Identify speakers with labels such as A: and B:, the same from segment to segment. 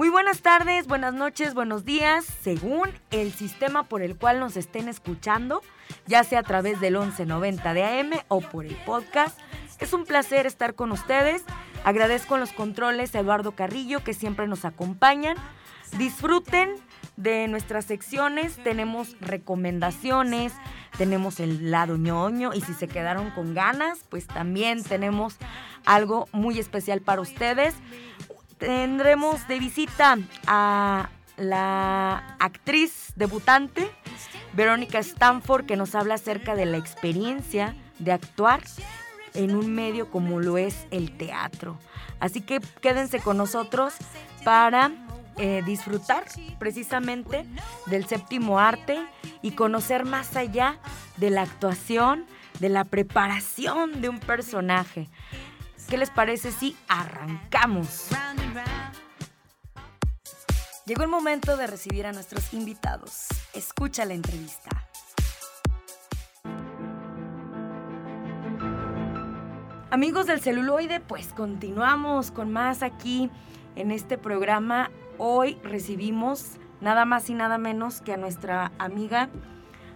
A: Muy buenas tardes, buenas noches, buenos días, según el sistema por el cual nos estén escuchando, ya sea a través del 1190 de AM o por el podcast. Es un placer estar con ustedes. Agradezco los controles a Eduardo Carrillo que siempre nos acompañan. Disfruten de nuestras secciones, tenemos recomendaciones, tenemos el lado ñoño y si se quedaron con ganas, pues también tenemos algo muy especial para ustedes tendremos de visita a la actriz debutante, Verónica Stanford, que nos habla acerca de la experiencia de actuar en un medio como lo es el teatro. Así que quédense con nosotros para eh, disfrutar precisamente del séptimo arte y conocer más allá de la actuación, de la preparación de un personaje. ¿Qué les parece si arrancamos? Llegó el momento de recibir a nuestros invitados. Escucha la entrevista. Amigos del celuloide, pues continuamos con más aquí en este programa. Hoy recibimos nada más y nada menos que a nuestra amiga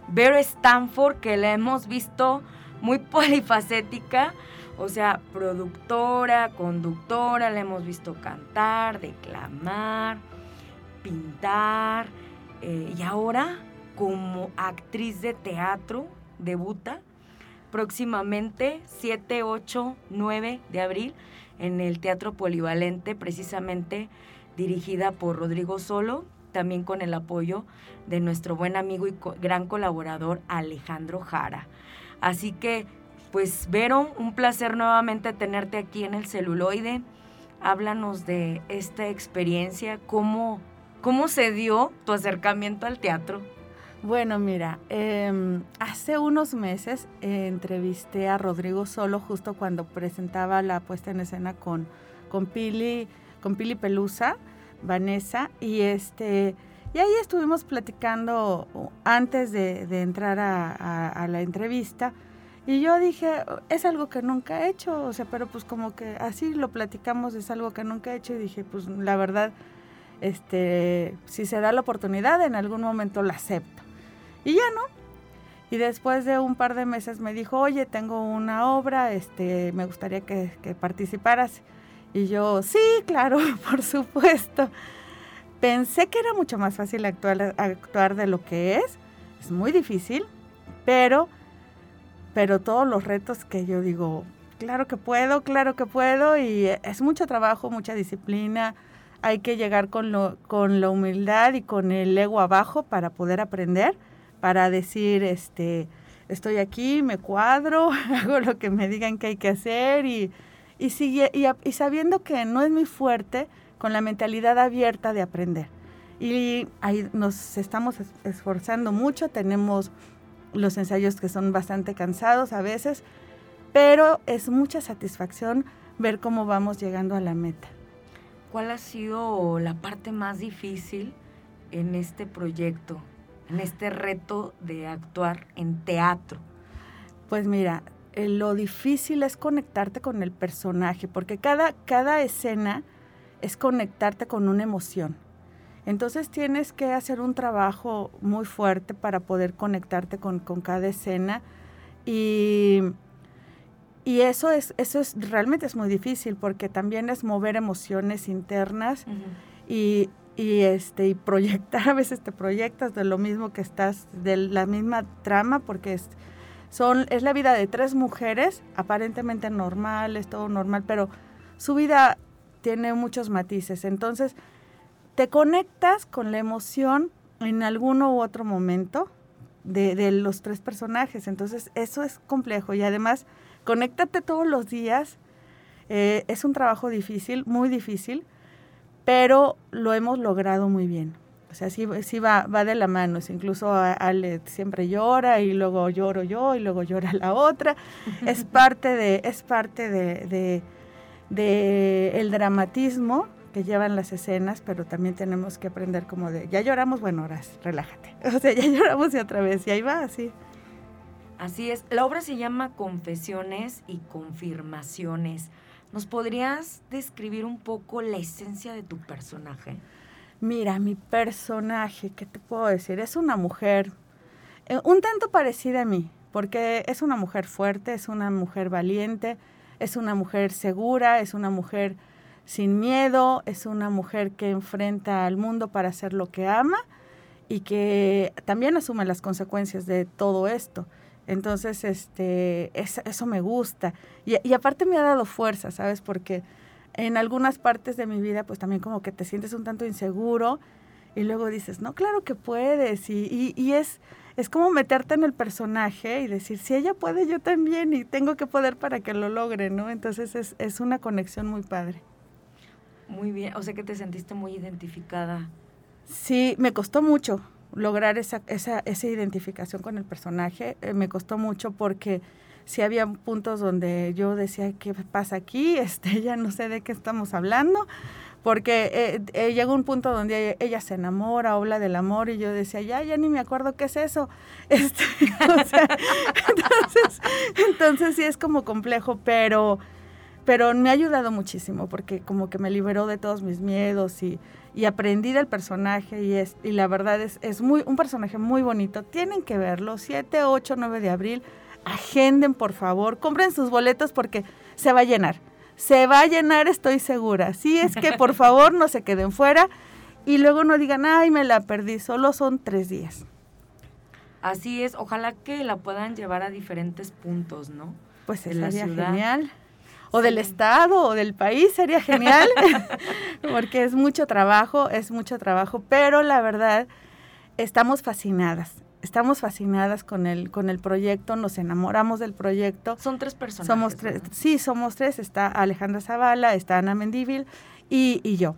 A: Vera Stanford, que la hemos visto muy polifacética o sea, productora, conductora, la hemos visto cantar, declamar, pintar. Eh, y ahora, como actriz de teatro, debuta próximamente 7, 8, 9 de abril en el Teatro Polivalente, precisamente dirigida por Rodrigo Solo, también con el apoyo de nuestro buen amigo y gran colaborador Alejandro Jara. Así que pues Vero, un placer nuevamente tenerte aquí en el celuloide. Háblanos de esta experiencia, cómo, cómo se dio tu acercamiento al teatro.
B: Bueno, mira, em, hace unos meses eh, entrevisté a Rodrigo Solo justo cuando presentaba la puesta en escena con, con, Pili, con Pili Pelusa, Vanessa, y este... Y ahí estuvimos platicando antes de, entrar a la entrevista y yo dije, es algo que nunca he hecho, o sea, pero pues como que así lo platicamos, es algo que nunca he hecho y dije, pues la verdad, este, si se da la oportunidad, en algún momento la acepto. Y ya no. Y después de un par de meses me dijo, oye, tengo una obra, este, me gustaría que, que participaras. Y yo, sí, claro, por supuesto. Pensé que era mucho más fácil actuar, actuar de lo que es. Es muy difícil, pero pero todos los retos que yo digo, claro que puedo, claro que puedo, y es mucho trabajo, mucha disciplina, hay que llegar con, lo, con la humildad y con el ego abajo para poder aprender, para decir, este, estoy aquí, me cuadro, hago lo que me digan que hay que hacer y, y, sigue, y, y sabiendo que no es muy fuerte, con la mentalidad abierta de aprender. Y ahí nos estamos esforzando mucho, tenemos los ensayos que son bastante cansados a veces, pero es mucha satisfacción ver cómo vamos llegando a la meta.
A: ¿Cuál ha sido la parte más difícil en este proyecto, en este reto de actuar en teatro?
B: Pues mira, eh, lo difícil es conectarte con el personaje, porque cada, cada escena es conectarte con una emoción. Entonces tienes que hacer un trabajo muy fuerte para poder conectarte con, cada escena y, y, eso, es, eso es realmente es muy difícil porque también es mover emociones internas y, este, y proyectar, a veces te proyectas de lo mismo que estás, de la misma trama porque es, son, es la vida de tres mujeres, aparentemente normales, todo normal, pero su vida tiene muchos matices. Entonces, te conectas con la emoción en alguno u otro momento de, los tres personajes. Entonces, eso es complejo. Y además, conéctate todos los días. Eh, es un trabajo difícil, muy difícil, pero lo hemos logrado muy bien. O sea, sí, sí va, va de la mano. Incluso Ale siempre llora y luego lloro yo y luego llora la otra. es parte de, es parte de, de, el dramatismo que llevan las escenas, pero también tenemos que aprender como de, ya lloramos, bueno, ahora relájate. O sea, ya lloramos y otra vez, y ahí va, así.
A: Así es. La obra se llama Confesiones y Confirmaciones. ¿Nos podrías describir un poco la esencia de tu personaje?
B: Mira, mi personaje, ¿qué te puedo decir? Es una mujer eh, un tanto parecida a mí, porque es una mujer fuerte, es una mujer valiente, es una mujer segura, es una mujer sin miedo, es una mujer que enfrenta al mundo para hacer lo que ama y que también asume las consecuencias de todo esto. Entonces, este, eso me gusta. Y, y aparte me ha dado fuerza, ¿sabes? Porque en algunas partes de mi vida, pues también como que te sientes un tanto inseguro y luego dices, no, claro que puedes. Y, y, es, es como meterte en el personaje y decir, si ella puede, yo también y tengo que poder para que lo logre, ¿no? Entonces es, es una conexión muy padre.
A: Muy bien, o sea que te sentiste muy identificada.
B: Sí, me costó mucho lograr esa, esa, esa identificación con el personaje, eh, me costó mucho porque si había puntos donde yo decía, ¿qué pasa aquí? Este, ya no sé de qué estamos hablando, porque eh, eh, llega un punto donde ella, se enamora, habla del amor, y yo decía, ya, ya ni me acuerdo qué es eso. Este, entonces, entonces sí es como complejo, pero, pero me ha ayudado muchísimo, porque como que me liberó de todos mis miedos y, y aprendí del personaje, y, es, y la verdad es, es muy, un personaje muy bonito. Tienen que verlo, 7, 8, 9 de abril agenden por favor, compren sus boletos porque se va a llenar. Se va a llenar, estoy segura. Sí, es que por favor no se queden fuera y luego no digan, ay, me la perdí, solo son tres días.
A: Así es, ojalá que la puedan llevar a diferentes puntos, ¿no?
B: Pues sería genial. O del estado o del país sería genial, porque es mucho trabajo, es mucho trabajo, pero la verdad, estamos fascinadas estamos fascinadas con el, con el proyecto, nos enamoramos del proyecto.
A: Son tres personas.
B: Somos tres, sí, somos tres. Está Alejandra Zavala, está Ana Mendívil y, yo.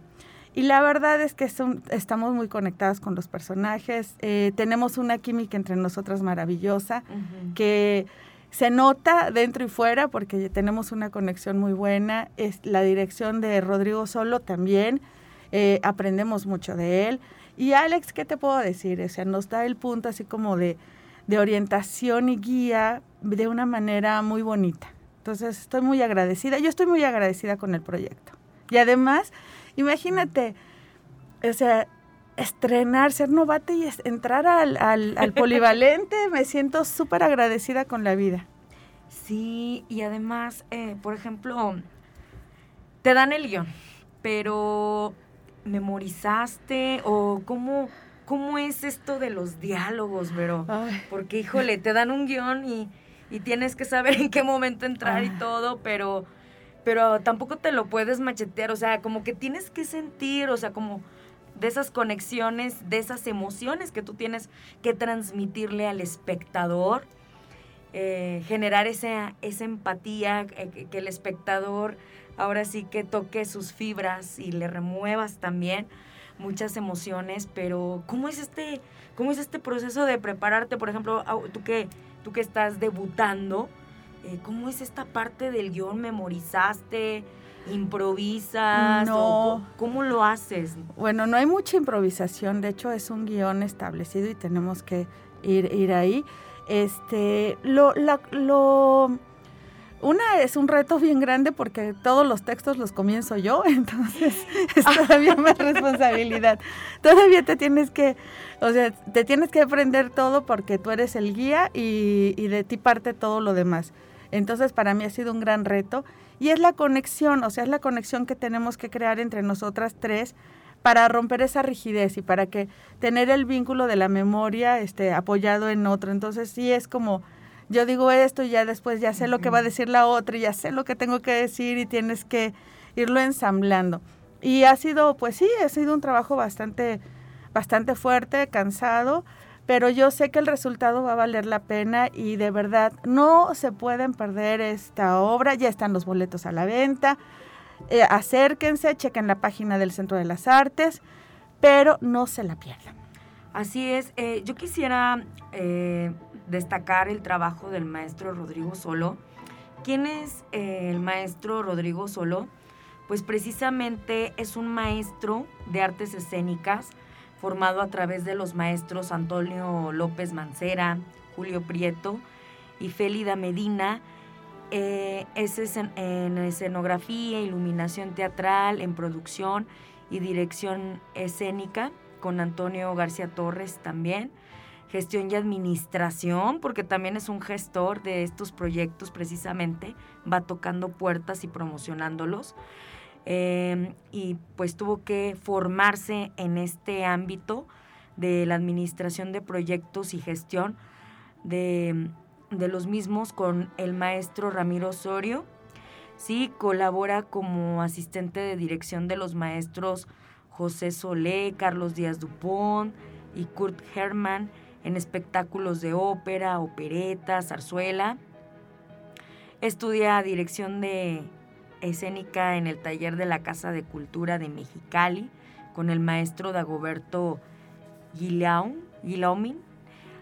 B: Y la verdad es que son, estamos muy conectadas con los personajes. Eh, tenemos una química entre nosotras maravillosa que se nota dentro y fuera porque tenemos una conexión muy buena. Es la dirección de Rodrigo Solo también. Eh, aprendemos mucho de él. Y Alex, ¿qué te puedo decir? O sea, nos da el punto así como de, orientación y guía de una manera muy bonita. Entonces, estoy muy agradecida. Yo estoy muy agradecida con el proyecto. Y además, imagínate, o sea, estrenar, ser novata y entrar al, al, polivalente, me siento súper agradecida con la vida.
A: Sí, y además, eh, por ejemplo, te dan el guion, pero memorizaste o cómo, cómo es esto de los diálogos, Vero? Porque, híjole, te dan un guion y, tienes que saber en qué momento entrar y todo, pero, pero tampoco te lo puedes machetear, o sea, como que tienes que sentir, o sea, como de esas conexiones, de esas emociones que tú tienes que transmitirle al espectador, eh, generar esa, esa empatía, eh, que el espectador ahora sí que toque sus fibras y le remuevas también muchas emociones, pero ¿cómo es este, cómo es este proceso de prepararte? Por ejemplo, tú que, tú que estás debutando, eh, ¿cómo es esta parte del guion? ¿Memorizaste? ¿Improvisas?
B: No.
A: ¿Cómo lo haces?
B: Bueno, no hay mucha improvisación, de hecho es un guion establecido y tenemos que ir, ir ahí. Este, lo, la, lo una es un reto bien grande porque todos los textos los comienzo yo, entonces es todavía más responsabilidad. Todavía te tienes que, o sea, te tienes que aprender todo porque tú eres el guía y, y de ti parte todo lo demás. Entonces para mí ha sido un gran reto y es la conexión, o sea, es la conexión que tenemos que crear entre nosotras tres para romper esa rigidez y para que tener el vínculo de la memoria este, apoyado en otro. Entonces sí es como yo digo esto y ya después ya sé lo que va a decir la otra y ya sé lo que tengo que decir y tienes que irlo ensamblando. Y ha sido, pues sí, ha sido un trabajo bastante, bastante fuerte, cansado, pero yo sé que el resultado va a valer la pena y de verdad no se pueden perder esta obra, ya están los boletos a la venta. eh, acérquense, chequen la página del Centro de las Artes, pero no se la pierdan.
A: Así es, eh, yo quisiera eh, destacar el trabajo del maestro Rodrigo Solo. ¿Quién es el maestro Rodrigo Solo? Pues precisamente es un maestro de artes escénicas formado a través de los maestros Antonio López Mancera, Julio Prieto y Félida Medina, eh, es en escenografía, iluminación teatral, en producción y dirección escénica, con Antonio García Torres también. Gestión y administración, porque también es un gestor de estos proyectos precisamente, va tocando puertas y promocionándolos. Em, y pues tuvo que formarse en este ámbito de la administración de proyectos y gestión de de los mismos con el maestro Ramiro Osorio. Sí, colabora como asistente de dirección de los maestros José Solé, Carlos Díaz Dupont y Kurt Hermann en espectáculos de ópera, opereta, zarzuela. Estudia dirección de escénica en el taller de la Casa de Cultura de Mexicali con el maestro Dagoberto Guillaumin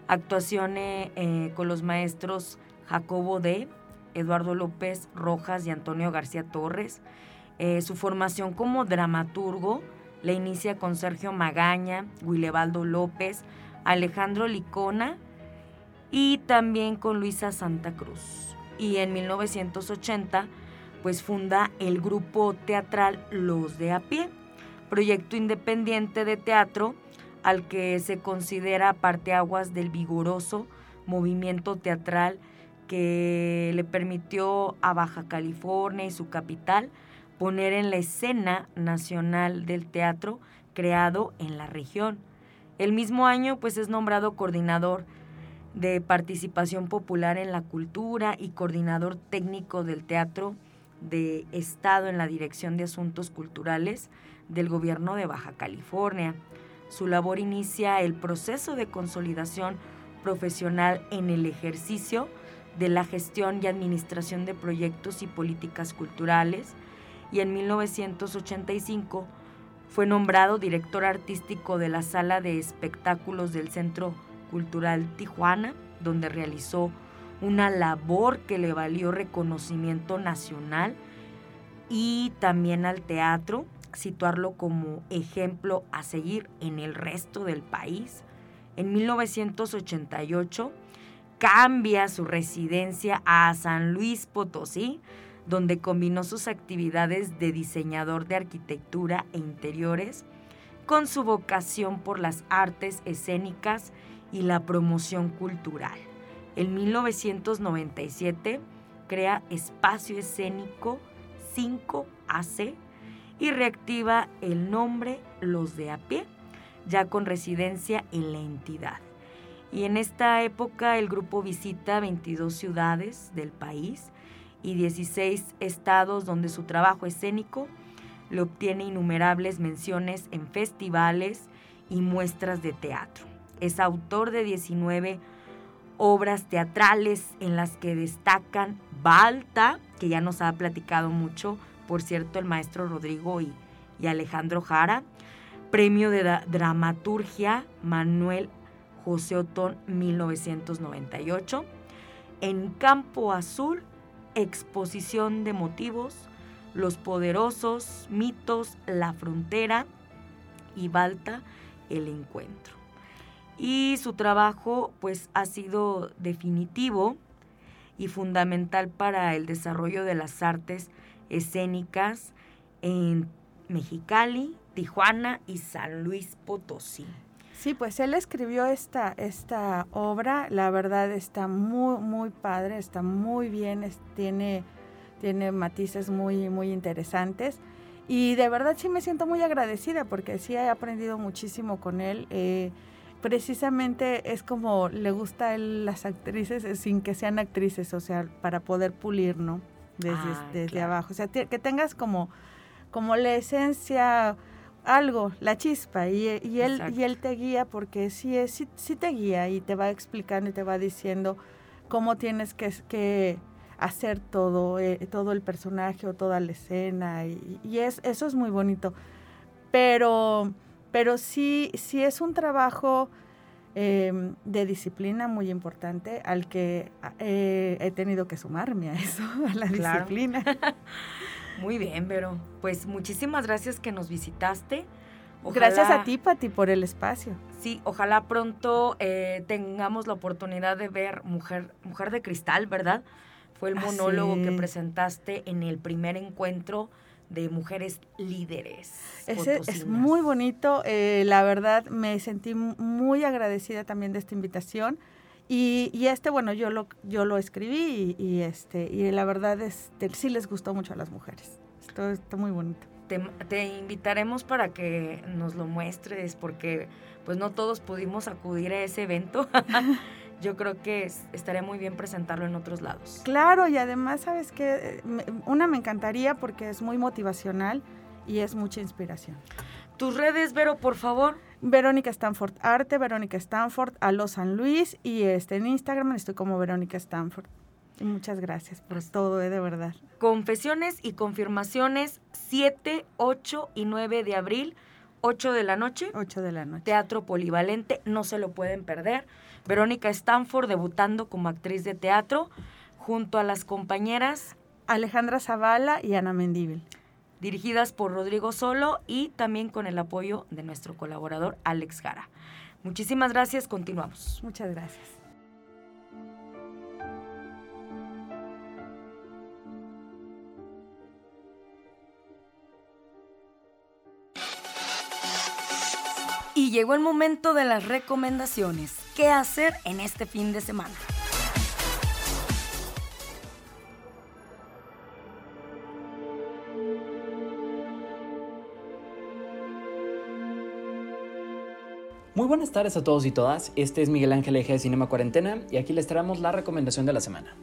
A: Actuaciones eh, con los maestros Jacobo D., Eduardo López Rojas y Antonio García Torres. Eh, su formación como dramaturgo la inicia con Sergio Magaña, Guilebaldo López, Alejandro Licona y también con Luisa Santa Cruz. Y en 1980 pues funda el grupo teatral Los de a pie, proyecto independiente de teatro al que se considera parteaguas del vigoroso movimiento teatral que le permitió a Baja California y su capital poner en la escena nacional del teatro creado en la región. El mismo año pues es nombrado coordinador de participación popular en la cultura y coordinador técnico del teatro de Estado en la Dirección de Asuntos Culturales del Gobierno de Baja California. Su labor inicia el proceso de consolidación profesional en el ejercicio de la gestión y administración de proyectos y políticas culturales y en 1985 fue nombrado director artístico de la sala de espectáculos del Centro Cultural Tijuana, donde realizó una labor que le valió reconocimiento nacional y también al teatro situarlo como ejemplo a seguir en el resto del país. En 1988 cambia su residencia a San Luis Potosí, donde combinó sus actividades de diseñador de arquitectura e interiores con su vocación por las artes escénicas y la promoción cultural. En 1997 crea Espacio Escénico 5AC y reactiva el nombre Los de a pie, ya con residencia en la entidad. Y en esta época el grupo visita 22 ciudades del país y 16 estados donde su trabajo escénico le obtiene innumerables menciones en festivales y muestras de teatro. Es autor de 19 obras teatrales en las que destacan Balta, que ya nos ha platicado mucho, por cierto, el maestro Rodrigo y, Alejandro Jara. Premio de Dramaturgia Manuel José Otón 1998. En Campo Azul, exposición de motivos, los poderosos, mitos, la frontera y Balta, el encuentro. Y su trabajo pues ha sido definitivo y fundamental para el desarrollo de las artes escénicas en Mexicali, Tijuana y San Luis Potosí.
B: Sí, pues él escribió esta, esta obra, la verdad está muy, muy padre, está muy bien, tiene, tiene matices muy, muy interesantes. Y de verdad sí me siento muy agradecida porque sí he aprendido muchísimo con él. Eh, precisamente es como le gusta a él las actrices eh, sin que sean actrices, o sea, para poder pulir, ¿no? desde, ah, desde abajo. O sea, que tengas como, como la esencia, algo, la chispa, y, y él, y él te guía porque sí, es, sí, te guía y te va explicando y te va diciendo cómo tienes que, que hacer todo, eh, todo el personaje o toda la escena y, es, eso es muy bonito. Pero, pero sí, sí es un trabajo em, de disciplina muy importante al que eh, he tenido que sumarme a eso, a la disciplina.
A: muy bien, pero pues muchísimas gracias que nos visitaste.
B: Gracias a ti, Pati, por el espacio.
A: Sí, ojalá pronto eh, tengamos la oportunidad de ver Mujer, Mujer de Cristal, ¿verdad? Fue el monólogo que presentaste en el primer encuentro de mujeres líderes.
B: Ese es muy bonito, eh, la verdad me sentí muy agradecida también de esta invitación. Y, y, este, bueno, yo lo, yo lo escribí y, este, y la verdad es, sí les gustó mucho a las mujeres. Esto está muy bonito
A: te, invitaremos para que nos lo muestres, porque pues no todos pudimos acudir a ese evento. Yo creo que estaría muy bien presentarlo en otros lados.
B: Claro, y además, ¿sabes que Una me encantaría porque es muy motivacional y es mucha inspiración.
A: Tus redes, Vero, por favor.
B: Verónica Stanford Arte, Verónica Stanford, a los San Luis y este, en Instagram estoy como Verónica Stanford. Muchas gracias por todo, eh, de verdad.
A: Confesiones y confirmaciones 7, 8 y 9 de abril, 8 de la noche.
B: 8 de la noche.
A: Teatro Polivalente, no se lo pueden perder. Verónica Stanford debutando como actriz de teatro junto a las compañeras
B: Alejandra Zavala y Ana Mendíbil.
A: Dirigidas por Rodrigo Solo y también con el apoyo de nuestro colaborador Alex Gara. Muchísimas gracias, continuamos.
B: Muchas gracias.
A: Llegó el momento de las recomendaciones. ¿Qué hacer en este fin de semana?
C: Muy buenas tardes a todos y todas, este es Miguel Ángel Eje de Cinema Cuarentena y aquí les traemos la recomendación de la semana.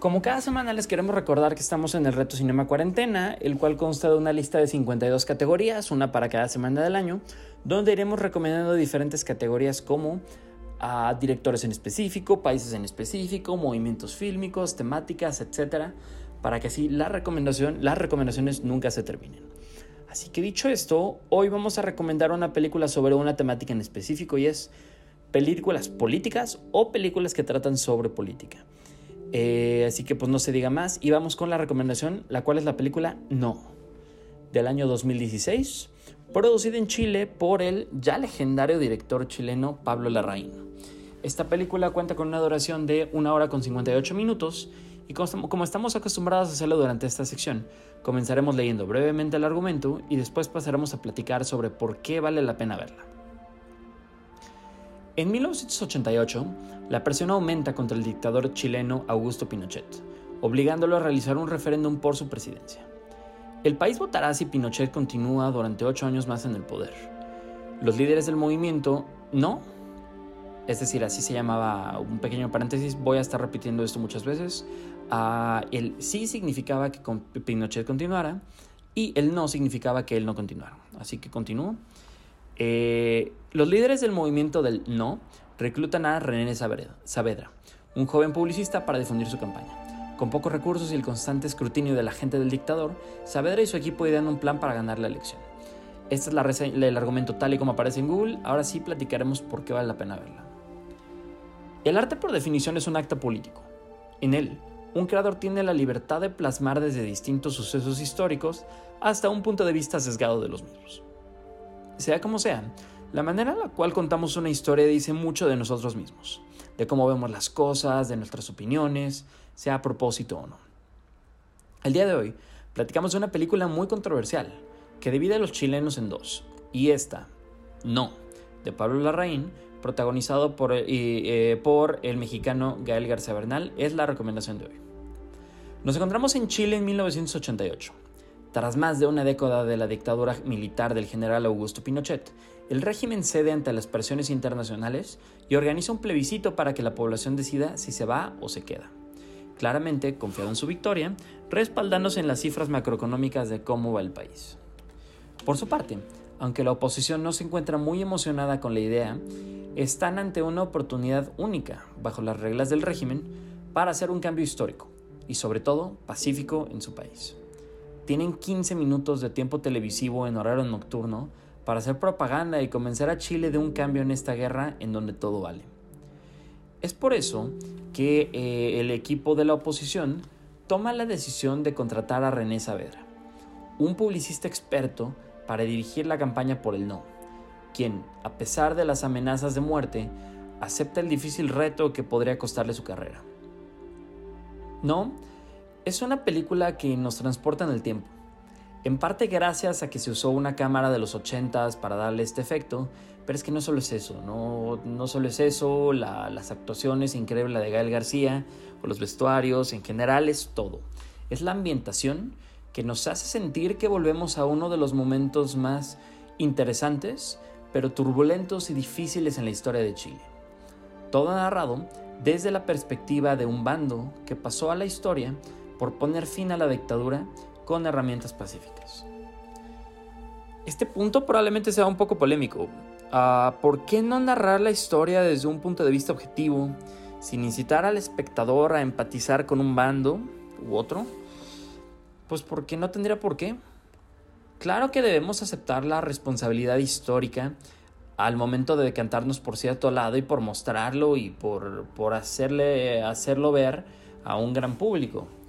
C: Como cada semana les queremos recordar que estamos en el Reto Cinema Cuarentena, el cual consta de una lista de 52 categorías, una para cada semana del año, donde iremos recomendando diferentes categorías como a directores en específico, países en específico, movimientos fílmicos, temáticas, etc. Para que así la recomendación, las recomendaciones nunca se terminen. Así que dicho esto, hoy vamos a recomendar una película sobre una temática en específico y es películas políticas o películas que tratan sobre política. Eh, así que pues no se diga más. Y vamos con la recomendación, la cual es la película No, del año 2016, producida en Chile por el ya legendario director chileno Pablo Larraín. Esta película cuenta con una duración de 1 hora con 58 minutos y como estamos acostumbrados a hacerlo durante esta sección, comenzaremos leyendo brevemente el argumento y después pasaremos a platicar sobre por qué vale la pena verla. En 1988, la presión aumenta contra el dictador chileno Augusto Pinochet, obligándolo a realizar un referéndum por su presidencia. El país votará si Pinochet continúa durante ocho años más en el poder. Los líderes del movimiento no, es decir, así se llamaba un pequeño paréntesis, voy a estar repitiendo esto muchas veces, uh, el sí significaba que Pinochet continuara y el no significaba que él no continuara. Así que continúo. Eh, los líderes del movimiento del no reclutan a René Saavedra, un joven publicista para difundir su campaña. Con pocos recursos y el constante escrutinio de la gente del dictador, Saavedra y su equipo idean un plan para ganar la elección. Este es el argumento tal y como aparece en Google, ahora sí platicaremos por qué vale la pena verla. El arte por definición es un acto político. En él, un creador tiene la libertad de plasmar desde distintos sucesos históricos hasta un punto de vista sesgado de los mismos. Sea como sea, la manera en la cual contamos una historia dice mucho de nosotros mismos, de cómo vemos las cosas, de nuestras opiniones, sea a propósito o no. El día de hoy platicamos de una película muy controversial que divide a los chilenos en dos, y esta, No, de Pablo Larraín, protagonizado por, eh, por el mexicano Gael García Bernal, es la recomendación de hoy. Nos encontramos en Chile en 1988 tras más de una década de la dictadura militar del general Augusto Pinochet, el régimen cede ante las presiones internacionales y organiza un plebiscito para que la población decida si se va o se queda. Claramente, confiado en su victoria, respaldándose en las cifras macroeconómicas de cómo va el país. Por su parte, aunque la oposición no se encuentra muy emocionada con la idea, están ante una oportunidad única, bajo las reglas del régimen, para hacer un cambio histórico y sobre todo pacífico en su país. Tienen 15 minutos de tiempo televisivo en horario nocturno para hacer propaganda y convencer a Chile de un cambio en esta guerra en donde todo vale. Es por eso que eh, el equipo de la oposición toma la decisión de contratar a René Saavedra, un publicista experto para dirigir la campaña por el no, quien, a pesar de las amenazas de muerte, acepta el difícil reto que podría costarle su carrera. No, es una película que nos transporta en el tiempo. En parte gracias a que se usó una cámara de los 80s para darle este efecto, pero es que no solo es eso, no, no solo es eso, las actuaciones increíbles de Gael García, o los vestuarios, en general es todo. Es la ambientación que nos hace sentir que volvemos a uno de los momentos más interesantes, pero turbulentos y difíciles en la historia de Chile. Todo narrado desde la perspectiva de un bando que pasó a la historia por poner fin a la dictadura con herramientas pacíficas. Este punto probablemente sea un poco polémico. Ah, ¿Por qué no narrar la historia desde un punto de vista objetivo, sin incitar al espectador a empatizar con un bando u otro? Pues porque no tendría por qué. Claro que debemos aceptar la responsabilidad histórica al momento de decantarnos por cierto lado y por mostrarlo y por, por hacerle, hacerlo ver a un gran público.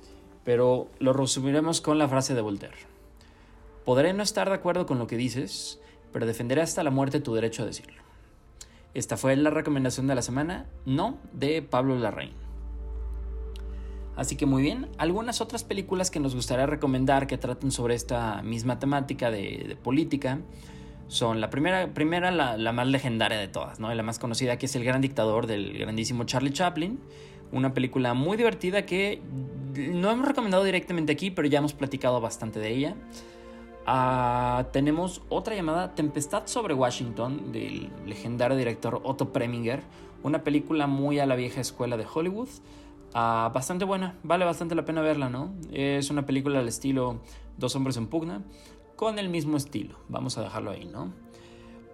C: Pero lo resumiremos con la frase de Voltaire. Podré no estar de acuerdo con lo que dices, pero defenderé hasta la muerte tu derecho a decirlo. Esta fue la recomendación de la semana, no de Pablo Larraín. Así que muy bien, algunas otras películas que nos gustaría recomendar que traten sobre esta misma temática de, política son la primera, primera la, más legendaria de todas, ¿no? la más conocida que es El Gran Dictador del grandísimo Charlie Chaplin, una película muy divertida que no hemos recomendado directamente aquí, pero ya hemos platicado bastante de ella. Ah, tenemos otra llamada Tempestad sobre Washington del legendario director Otto Preminger, una película muy a la vieja escuela de Hollywood, ah, bastante buena, vale bastante la pena verla, ¿no? Es una película al estilo Dos hombres en pugna, con el mismo estilo, vamos a dejarlo ahí, ¿no?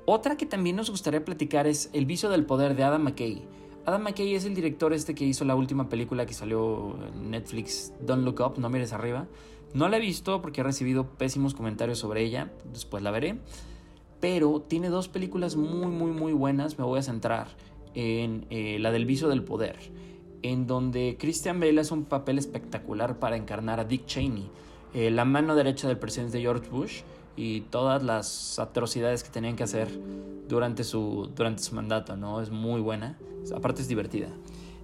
C: Otra que también nos gustaría platicar es El vicio del poder de Adam McKay. Adam McKay es el director este que hizo la última película que salió en Netflix, Don't Look Up, no mires arriba no la he visto porque he recibido pésimos comentarios sobre ella, después la veré. Pero tiene dos películas muy, muy, muy buenas. Me voy a centrar en eh, la del vicio del poder, en donde Christian Bale hace un papel espectacular para encarnar a Dick Cheney, eh, la mano derecha del presidente George Bush y todas las atrocidades que tenían que hacer durante su, durante su mandato, ¿no? Es muy buena, aparte es divertida.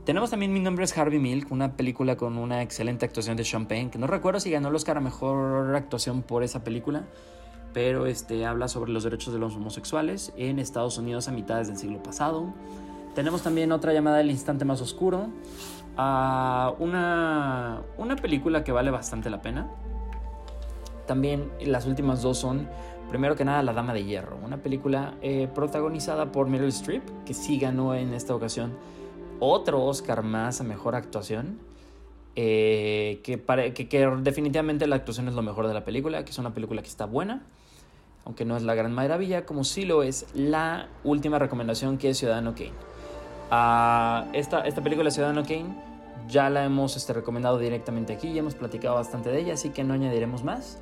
C: Tenemos también Mi nombre es Harvey Milk, una película con una excelente actuación de Sean Penn, que no recuerdo si ganó el Oscar a Mejor Actuación por esa película, pero este, habla sobre los derechos de los homosexuales en Estados Unidos a mitades del siglo pasado. Tenemos también otra llamada El Instante Más Oscuro, una, una película que vale bastante la pena. También las últimas dos son, primero que nada, La Dama de Hierro, una película eh, protagonizada por Meryl Streep, que sí ganó en esta ocasión otro Oscar más a mejor actuación. Eh, que, que, definitivamente la actuación es lo mejor de la película, que es una película que está buena, aunque no es la gran maravilla, como sí lo es la última recomendación que es Ciudadano Kane. Uh, esta, esta película Ciudadano Kane ya la hemos este, recomendado directamente aquí, ya hemos platicado bastante de ella, así que no añadiremos más.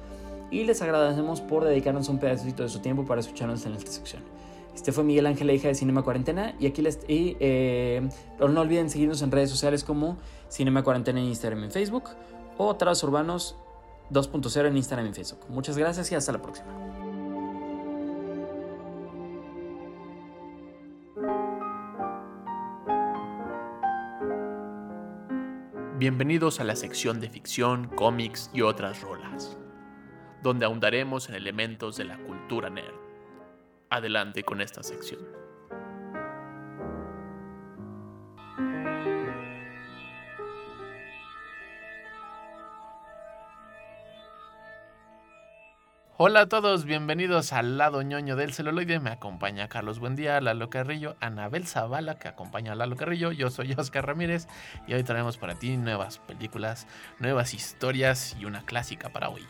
C: Y les agradecemos por dedicarnos un pedacito de su tiempo para escucharnos en esta sección. Este fue Miguel Ángel, hija de Cinema Cuarentena. Y aquí les. Y, eh, no olviden seguirnos en redes sociales como Cinema Cuarentena en Instagram y Facebook. O Trazos Urbanos 2.0 en Instagram y Facebook. Muchas gracias y hasta la próxima.
D: Bienvenidos a la sección de ficción, cómics y otras rolas, donde ahondaremos en elementos de la cultura nerd adelante con esta sección. Hola a todos, bienvenidos al lado ñoño del celuloide. Me acompaña Carlos Buendía, Lalo Carrillo, Anabel Zavala, que acompaña a Lalo Carrillo. Yo soy Oscar Ramírez y hoy traemos para ti nuevas películas, nuevas historias y una clásica para hoy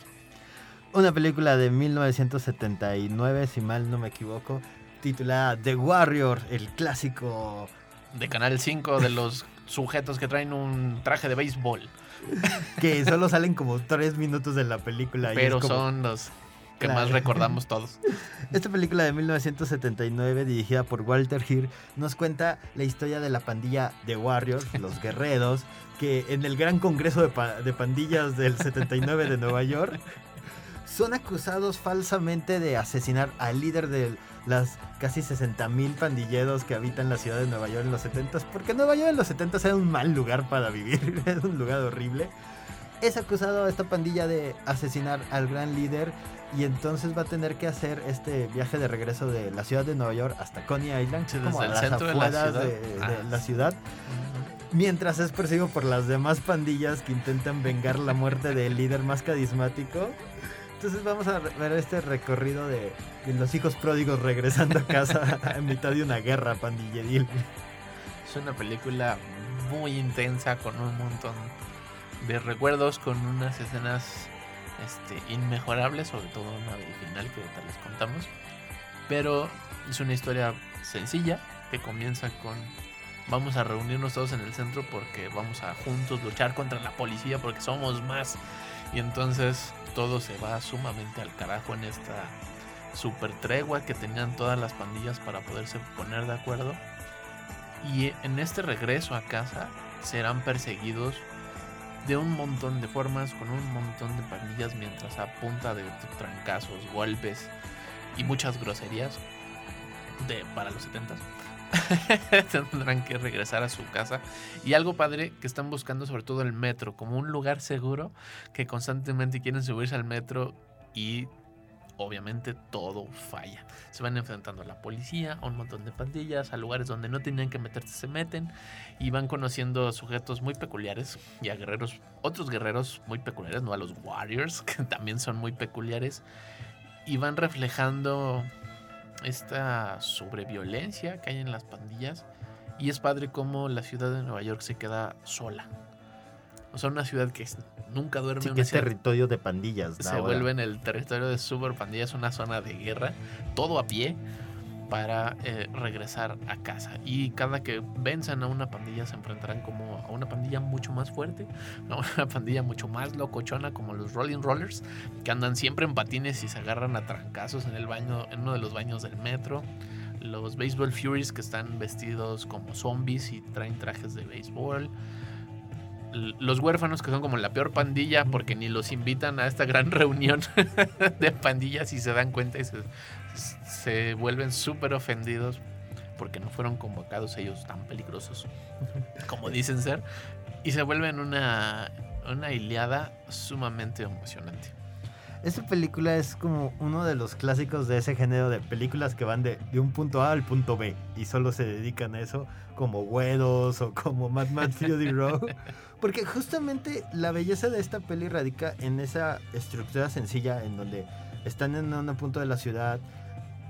E: una película de 1979, si mal no me equivoco, titulada The Warrior, el clásico
D: de Canal 5 de los sujetos que traen un traje de béisbol.
E: Que solo salen como tres minutos de la película. y
D: Pero
E: es como-
D: son los que
E: Claro.
D: más recordamos todos.
E: Esta película de 1979, dirigida por Walter Hill, nos cuenta la historia de la pandilla de Warriors, los guerreros, que en el gran congreso de, pa- de pandillas del 79 de Nueva York son acusados falsamente de asesinar al líder de las casi 60.000 pandilleros que habitan la ciudad de Nueva York en los 70s, porque Nueva York en los 70s era un mal lugar para vivir, era un lugar horrible. Es acusado a esta pandilla de asesinar al gran líder y entonces va a tener que hacer este viaje de regreso de la ciudad de Nueva York hasta Coney Island,
D: Sí,
E: como a las
D: centro de la
E: afueras
D: ciudad.
E: de, de
D: Ah.
E: la ciudad, mientras es perseguido por las demás pandillas que intentan vengar la muerte del líder más carismático. Entonces vamos a ver este recorrido de, de los hijos pródigos regresando a casa en mitad de una guerra pandilleril.
D: Es una película muy intensa con un montón de recuerdos, con unas escenas este, inmejorables, sobre todo una del final que ahorita les contamos. Pero es una historia sencilla que comienza con vamos a reunirnos todos en el centro porque vamos a juntos luchar contra la policía porque somos más. Y entonces todo se va sumamente al carajo en esta super tregua que tenían todas las pandillas para poderse poner de acuerdo. Y en este regreso a casa serán perseguidos de un montón de formas, con un montón de pandillas, mientras a punta de trancazos, golpes y muchas groserías de para los 70 tendrán que regresar a su casa. Y algo padre que están buscando sobre todo el metro, como un lugar seguro que constantemente quieren subirse al metro y obviamente todo falla. Se van enfrentando a la policía, a un montón de pandillas, a lugares donde no tenían que meterse, se meten y van conociendo sujetos muy peculiares y a guerreros, otros guerreros muy peculiares, no a los Warriors, que también son muy peculiares, y van reflejando esta sobreviolencia que hay en las pandillas. Y es padre cómo la ciudad de Nueva York se queda sola. O sea, una ciudad que nunca duerme.
E: Sí,
D: una
E: que es territorio de pandillas.
D: se
E: ahora.
D: vuelve en el territorio de super pandillas una zona de guerra, todo a pie para eh, regresar a casa. Y cada que venzan a una pandilla se enfrentarán como a una pandilla mucho más fuerte, a una pandilla mucho más locochona como los Rolling Rollers, que andan siempre en patines y se agarran a trancazos en el baño, en uno de los baños del metro. Los Baseball Furies que están vestidos como zombies y traen trajes de béisbol los huérfanos que son como la peor pandilla porque ni los invitan a esta gran reunión de pandillas y se dan cuenta y se, se vuelven súper ofendidos porque no fueron convocados ellos tan peligrosos como dicen ser y se vuelven una, una iliada sumamente emocionante.
E: Esta película es como uno de los clásicos de ese género de películas que van de, de un punto A al punto B y solo se dedican a eso, como Güeros o como Mad Max Fury Road. Porque justamente la belleza de esta peli radica en esa estructura sencilla en donde están en un punto de la ciudad.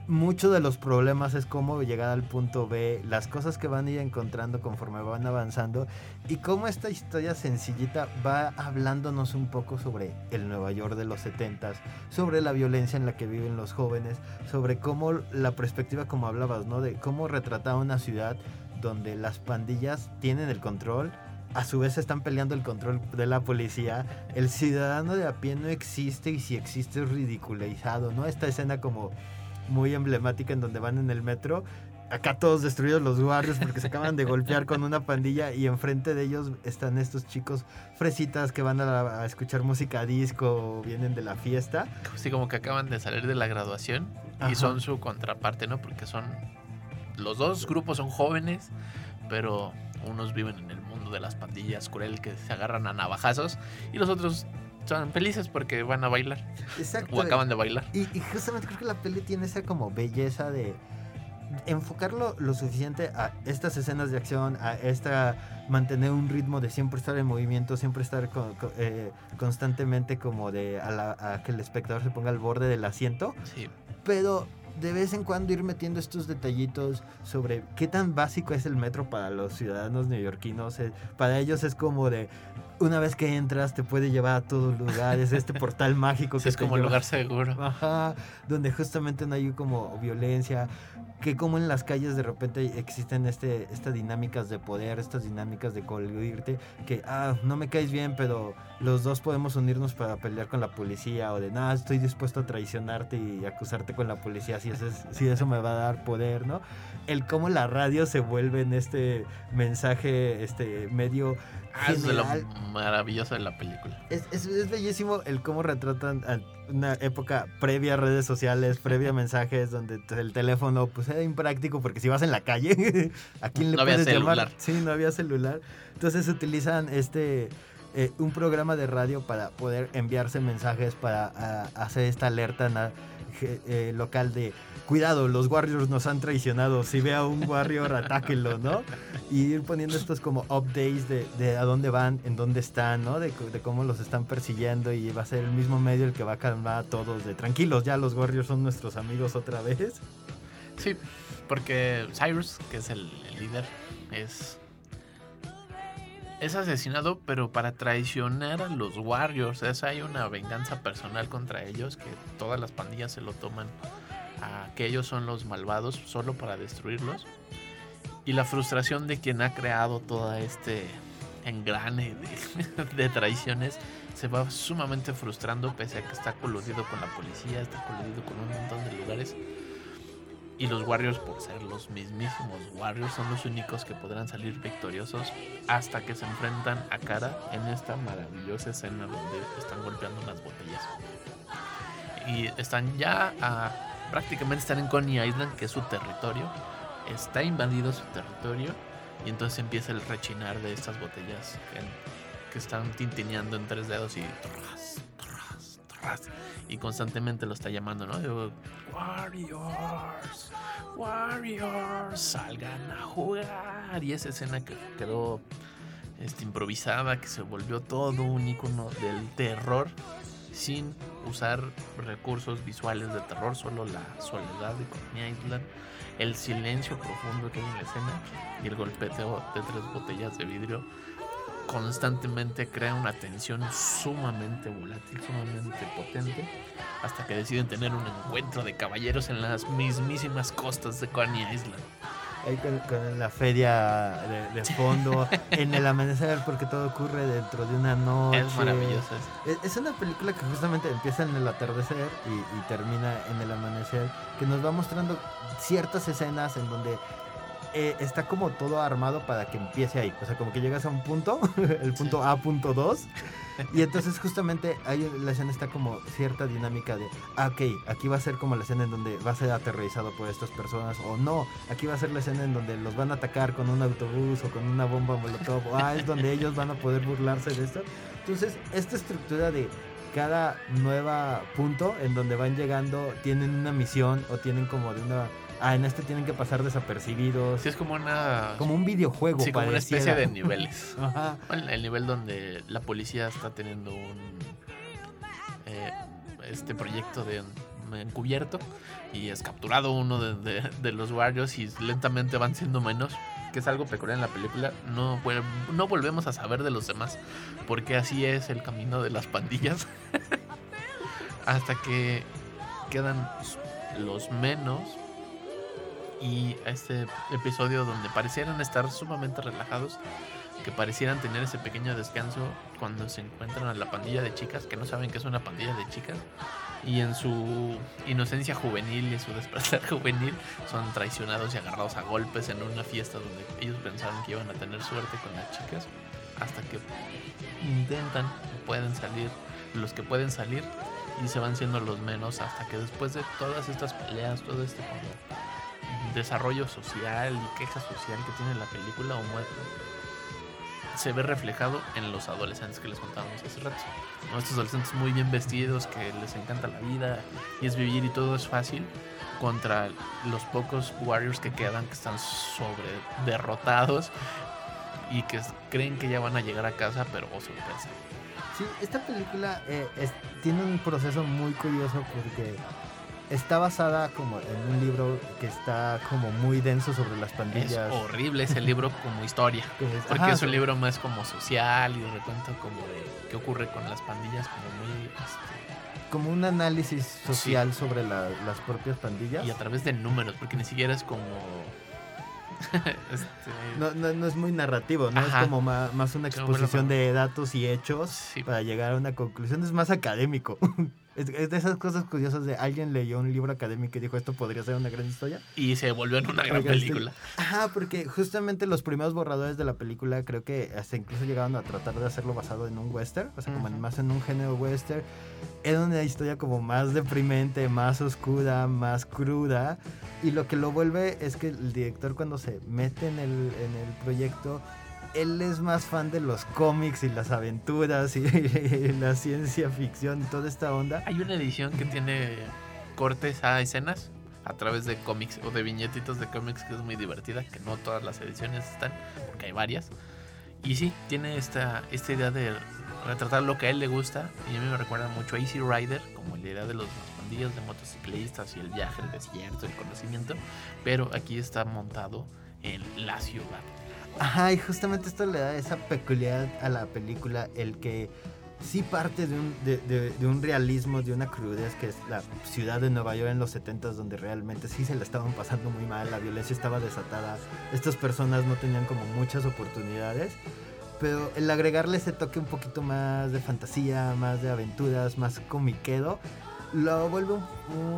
E: Muchos de los problemas es cómo llegar al punto B, las cosas que van a ir encontrando conforme van avanzando y cómo esta historia sencillita va hablándonos un poco sobre el Nueva York de los 70s, sobre la violencia en la que viven los jóvenes, sobre cómo la perspectiva, como hablabas, ¿no? De cómo retratar una ciudad donde las pandillas tienen el control, a su vez están peleando el control de la policía, el ciudadano de a pie no existe y si existe es ridiculizado, ¿no? Esta escena como muy emblemática en donde van en el metro acá todos destruidos los guardias porque se acaban de golpear con una pandilla y enfrente de ellos están estos chicos fresitas que van a, a escuchar música disco o vienen de la fiesta.
D: Así como que acaban de salir de la graduación
E: Ajá.
D: y son su contraparte, ¿no? Porque son los dos grupos son jóvenes, pero unos viven en el mundo de las pandillas cruel que se agarran a navajazos y los otros son felices porque van a bailar
E: Exacto.
D: o acaban de bailar.
E: Y, y justamente creo que la peli tiene esa como belleza de enfocarlo lo suficiente a estas escenas de acción, a esta mantener un ritmo de siempre estar en movimiento, siempre estar co- co- eh, constantemente como de a, la- a que el espectador se ponga al borde del asiento,
D: Sí.
E: pero de vez en cuando ir metiendo estos detallitos sobre qué tan básico es el metro para los ciudadanos neoyorquinos. Eh, para ellos es como de una vez que entras te puede llevar a todos lugares, este portal mágico que
D: es como
E: lleva-
D: lugar seguro.
E: Ajá, donde justamente no hay como violencia, que como en las calles de repente existen este, estas dinámicas de poder, estas dinámicas de coludirte, que, ah, no me caes bien, pero los dos podemos unirnos para pelear con la policía, o de, nada, estoy dispuesto a traicionarte y acusarte con la policía si eso, es- si eso me va a dar poder, ¿no? El cómo la radio se vuelve en este mensaje, este medio
D: Ah, es de lo maravilloso de la película.
E: es, es, es bellísimo el cómo retratan a una época previa a redes sociales, previa a mensajes, donde el teléfono pues era impráctico porque si vas en la calle, ¿a quién le
D: No había
E: puedes llamar?
D: celular.
E: Sí, no había celular. Entonces utilizan este eh, un programa de radio para poder enviarse mensajes para ah, hacer esta alerta na- eh, local de cuidado, los Warriors nos han traicionado. Si ve a un Warrior, atáquenlo, ¿no? Y ir poniendo estos como updates de, a dónde van, en dónde están, ¿no? De, cómo los están persiguiendo y va a ser el mismo medio el que va a calmar a todos de tranquilos, ya los Warriors son nuestros amigos otra vez.
D: Sí, porque Cyrus, que es el líder, es. Es asesinado, pero para traicionar a los Warriors. Es, hay una venganza personal contra ellos que todas las pandillas se lo toman a que ellos son los malvados solo para destruirlos. Y la frustración de quien ha creado todo este engrane de, de traiciones se va sumamente frustrando pese a que está coludido con la policía, está coludido con un montón de lugares. Y los Warriors, por ser los mismísimos Warriors, son los únicos que podrán salir victoriosos hasta que se enfrentan a cara en esta maravillosa escena donde están golpeando unas botellas. Y están ya a, prácticamente están en Coney Island, que es su territorio. Está invadido su territorio y entonces empieza el rechinar de estas botellas que, que están tintineando en tres dedos y tras, tras, tras, y constantemente lo está llamando, ¿no? Warriors, Warriors, salgan a jugar. Y esa escena que quedó este, improvisada, que se volvió todo un icono del terror sin usar recursos visuales de terror, solo la soledad de Coney Island, el silencio profundo que hay en la escena y el golpeteo de tres botellas de vidrio constantemente crea una tensión sumamente volátil, sumamente potente, hasta que deciden tener un encuentro de caballeros en las mismísimas costas de Coney Island.
E: Ahí con, con la feria de, de fondo, en el amanecer, porque todo ocurre dentro de una noche.
D: Es maravilloso. es-
E: Es, es una película que justamente empieza en el atardecer y, y termina en el amanecer, que nos va mostrando ciertas escenas en donde eh, está como todo armado para que empiece ahí. O sea, como que llegas a un punto, el punto A, punto 2, y entonces justamente ahí la escena está como cierta dinámica de, ah, ok, aquí va a ser como la escena en donde va a ser aterrorizado por estas personas, o no, aquí va a ser la escena en donde los van a atacar con un autobús o con una bomba molotov, o ah, es donde ellos van a poder burlarse de esto. Entonces, esta estructura de cada nueva punto en donde van llegando tienen una misión o tienen como de una... Ah, en este tienen que pasar desapercibidos.
D: Sí, es como una,
E: Como un videojuego.
D: sí, como una especie de niveles.
E: Ajá.
D: El nivel donde la policía está teniendo un eh, este proyecto de encubierto y es capturado uno de, de- de los Warriors y lentamente van siendo menos que es algo peculiar en la película no, no volvemos a saber de los demás porque así es el camino de las pandillas hasta que quedan los menos y este episodio donde parecieran estar sumamente relajados que parecieran tener ese pequeño descanso cuando se encuentran a la pandilla de chicas que no saben que es una pandilla de chicas y en su inocencia juvenil y en su despertar juvenil son traicionados y agarrados a golpes en una fiesta donde ellos pensaron que iban a tener suerte con las chicas hasta que intentan pueden salir los que pueden salir y se van siendo los menos hasta que después de todas estas peleas todo este desarrollo social y queja social que tiene la película o muerte se ve reflejado en los adolescentes que les contábamos hace rato. ¿no? Estos adolescentes muy bien vestidos, que les encanta la vida y es vivir y todo es fácil, contra los pocos Warriors que quedan, que están sobre derrotados y que creen que ya van a llegar a casa, pero oh sorpresa.
E: Sí, esta película eh, es- tiene un proceso muy curioso porque está basada como en un libro que está como muy denso sobre las
D: Es
E: pandillas.
D: horrible ese libro como historia.
E: Es-
D: Porque
E: ajá,
D: es un libro más como social y de repente como de qué ocurre con las pandillas, como muy... este,
E: como un análisis social sobre la- las propias pandillas.
D: y a través de números, porque ni siquiera es como... este,
E: No, no, no es muy narrativo, ¿no?
D: Ajá.
E: Es como más, una exposición
D: bueno,
E: de datos y hechos
D: Sí.
E: para llegar a una conclusión. Es más académico. es, es de esas cosas curiosas de alguien leyó un libro académico y dijo esto podría ser una gran historia.
D: Y se volvió en una gran película.
E: Ajá, porque justamente los primeros borradores de la película creo que hasta incluso llegaron a tratar de hacerlo basado en un western, o sea, como más en un género western. Era una historia como más deprimente, más oscura, más cruda. Y lo que lo vuelve es que el director cuando se mete en el, en el proyecto, él es más fan de los cómics y las aventuras y, la ciencia ficción y toda esta onda.
D: Hay una edición que tiene cortes a escenas a través de cómics o de viñetitos de cómics que es muy divertida, que no todas las ediciones están, porque hay varias. Y sí, tiene esta, esta idea de retratar lo que a él le gusta y a mí me recuerda mucho a Easy Rider, como la idea de los pandillas de motociclistas y el viaje al desierto, el conocimiento, pero aquí está montado en la ciudad.
E: Ajá, y justamente esto le da esa peculiaridad a la película, el que sí parte de un, realismo, de una crudez, que es la ciudad de Nueva York en los 70 donde realmente sí se la estaban pasando muy mal, la violencia estaba desatada, estas personas no tenían como muchas oportunidades, pero el agregarle ese toque un poquito más de fantasía, más de aventuras, más comiquedo, lo vuelve un-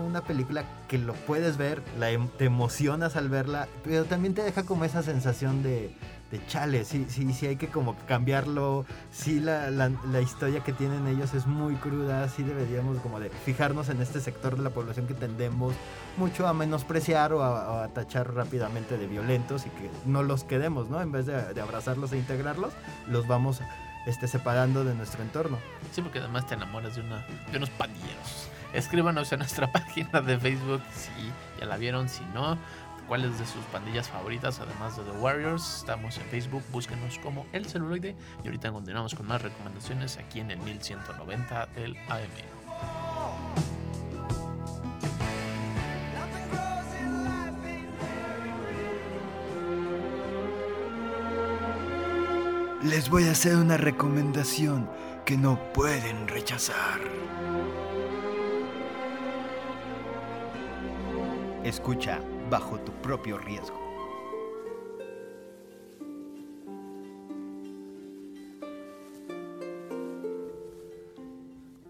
E: una película que lo puedes ver, la, em- te emocionas al verla, pero también te deja como esa sensación de, de chale, sí, sí, sí hay que como cambiarlo, sí la, la- la historia que tienen ellos es muy cruda, sí deberíamos como de fijarnos en este sector de la población que tendemos mucho a menospreciar o a, a tachar rápidamente de violentos y que no los quedemos, ¿no? En vez de, de abrazarlos e integrarlos, los vamos este, separando de nuestro entorno.
D: Sí, porque además te enamoras de, una, de unos pandilleros. Escríbanos en nuestra página de Facebook si ya la vieron, si no, cuáles de sus pandillas favoritas, además de The Warriors. Estamos en Facebook, búsquenos como El Celuloide. Y ahorita continuamos con más recomendaciones aquí en el 1190 del AM.
F: Les voy a hacer una recomendación que no pueden rechazar. Escucha bajo tu propio riesgo.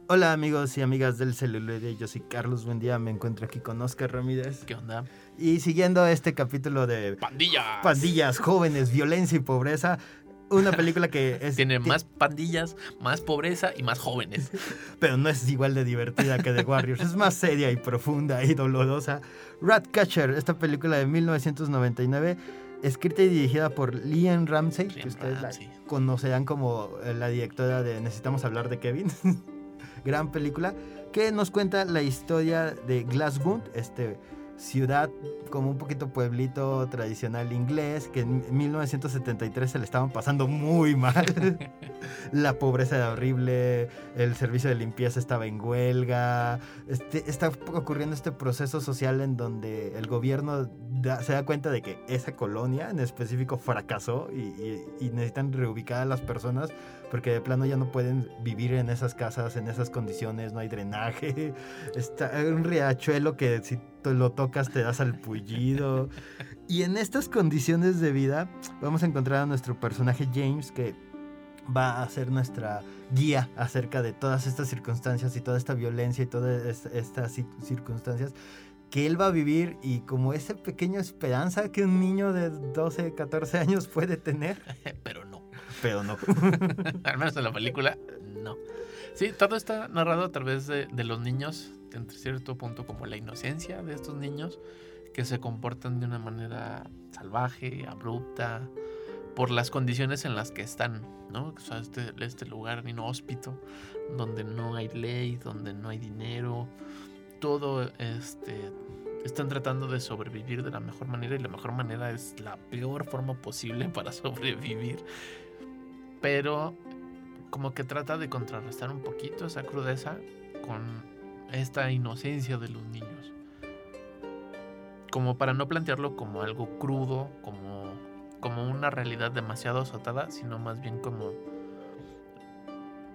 E: Hola amigos y amigas del celuloide, yo soy Carlos, buen día, me encuentro aquí con Oscar Ramírez.
D: ¿Qué onda?
E: Y siguiendo este capítulo de
D: ¡Pandillas!
E: pandillas, jóvenes, violencia y pobreza, una película que es...
D: Tiene
E: ti-
D: más pandillas, más pobreza y más jóvenes.
E: Pero no es igual de divertida que The Warriors, es más seria y profunda y dolorosa. Ratcatcher, esta película de 1999, escrita y dirigida por Liam Ramsey, que ustedes la
D: Ramsey.
E: conocerán como eh, la directora de Necesitamos hablar de Kevin. Gran película que nos cuenta la historia de Glasgow, este ciudad como un poquito pueblito tradicional inglés que en 1973 se le estaban pasando muy mal. la pobreza era horrible, el servicio de limpieza estaba en huelga, este, está ocurriendo este proceso social en donde el gobierno se da cuenta de que esa colonia en específico fracasó y, y- necesitan reubicar a las personas porque de plano ya no pueden vivir en esas casas, en esas condiciones, no hay drenaje, está un riachuelo que si lo tocas te das al pullido. Y en estas condiciones de vida vamos a encontrar a nuestro personaje James que va a ser nuestra guía acerca de todas estas circunstancias y toda esta violencia y todas es- estas ci- circunstancias que él va a vivir y como esa pequeña esperanza que un niño de 12, 14 años puede tener,
D: Pero no.
E: pero no.
D: Al menos en la película, no. Sí, todo está narrado a través de, de los niños, entre cierto punto como la inocencia de estos niños que se comportan de una manera salvaje, abrupta, por las condiciones en las que están, ¿no? O sea, este, este lugar inhóspito, donde no hay ley, donde no hay dinero, todo este están tratando de sobrevivir de la mejor manera y la mejor manera es la peor forma posible para sobrevivir. Pero como que trata de contrarrestar un poquito esa crudeza con esta inocencia de los niños. Como para no plantearlo como algo crudo, como, como una realidad demasiado azotada, sino más bien como,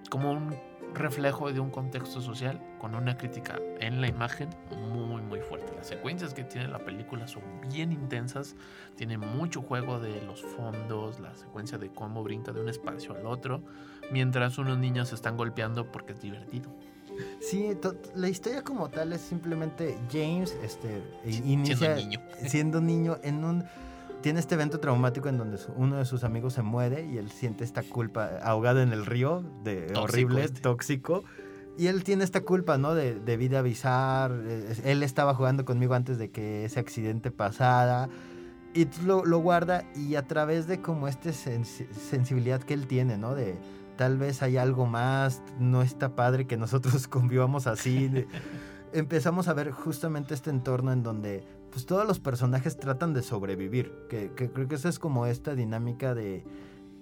D: como un reflejo de un contexto social con una crítica en la imagen muy muy fuerte. Las secuencias que tiene la película son bien intensas, tiene mucho juego de los fondos, la secuencia de cómo brinca de un espacio al otro, mientras unos niños se están golpeando porque es divertido.
E: Sí, la historia como tal es simplemente James este,
D: Si-
E: inicia
D: siendo niño.
E: siendo niño en un tiene este evento traumático en donde uno de sus amigos se muere y él siente esta culpa ahogado en el río de
D: Tóxico
E: horrible
D: este.
E: tóxico. Y él tiene esta culpa no de, de avisar eh, él estaba jugando conmigo antes de que ese accidente pasara y lo, lo guarda y a través de como esta sensibilidad que él tiene no de tal vez hay algo más no está padre que nosotros convivamos así empezamos a ver justamente este entorno en donde pues todos los personajes tratan de sobrevivir, que, que creo que esa es como esta dinámica de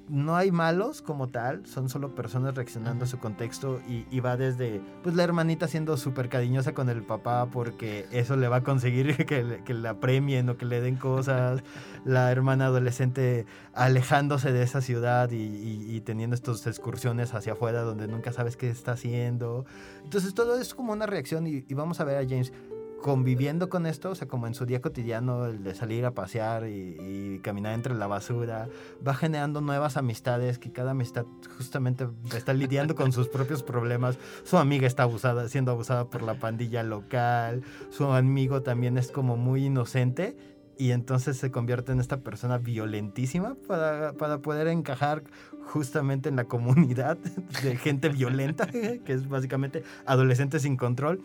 E: no hay malos como tal, son solo personas reaccionando a su contexto y, y va desde pues la hermanita siendo súper cariñosa con el papá porque eso le va a conseguir que, le- que la premien o que le den cosas, la hermana adolescente alejándose de esa ciudad y, y- y teniendo estas excursiones hacia afuera donde nunca sabes qué está haciendo. Entonces todo es como una reacción y, y vamos a ver a James conviviendo con esto, o sea, como en su día cotidiano, el de salir a pasear y, y caminar entre la basura, va generando nuevas amistades, que cada amistad justamente está lidiando con sus propios problemas. Su amiga está abusada, siendo abusada por la pandilla local, su amigo también es como muy inocente y entonces se convierte en esta persona violentísima para, para poder encajar justamente en la comunidad de gente violenta, que es básicamente adolescentes sin control.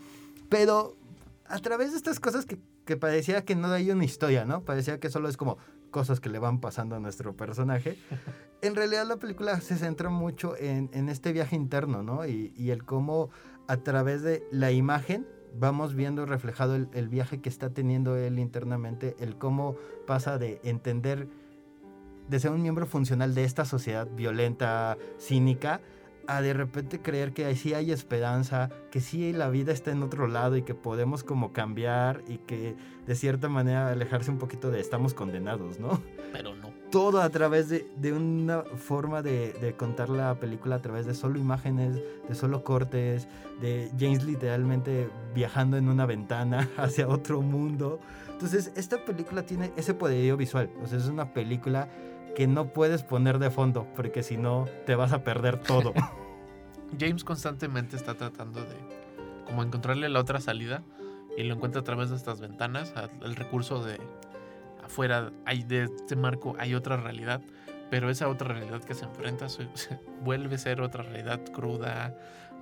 E: Pero a través de estas cosas que, que parecía que no hay una historia, ¿no? Parecía que solo es como cosas que le van pasando a nuestro personaje. En realidad la película se centra mucho en, en este viaje interno, ¿no? Y, y el cómo a través de la imagen vamos viendo reflejado el, el viaje que está teniendo él internamente, el cómo pasa de entender, de ser un miembro funcional de esta sociedad violenta, cínica, a de repente creer que sí hay esperanza, que sí la vida está en otro lado y que podemos como cambiar y que de cierta manera alejarse un poquito de estamos condenados, ¿no?
D: Pero no.
E: Todo a través de, de una forma de, de contar la película a través de solo imágenes, de solo cortes, de James literalmente viajando en una ventana hacia otro mundo. Entonces, esta película tiene ese poderío visual. O sea, es una película que no puedes poner de fondo, porque si no, te vas a perder todo.
D: James constantemente está tratando de como encontrarle la otra salida y lo encuentra a través de estas ventanas, el recurso de afuera hay de este marco hay otra realidad, pero esa otra realidad que se enfrenta se, se vuelve a ser otra realidad cruda,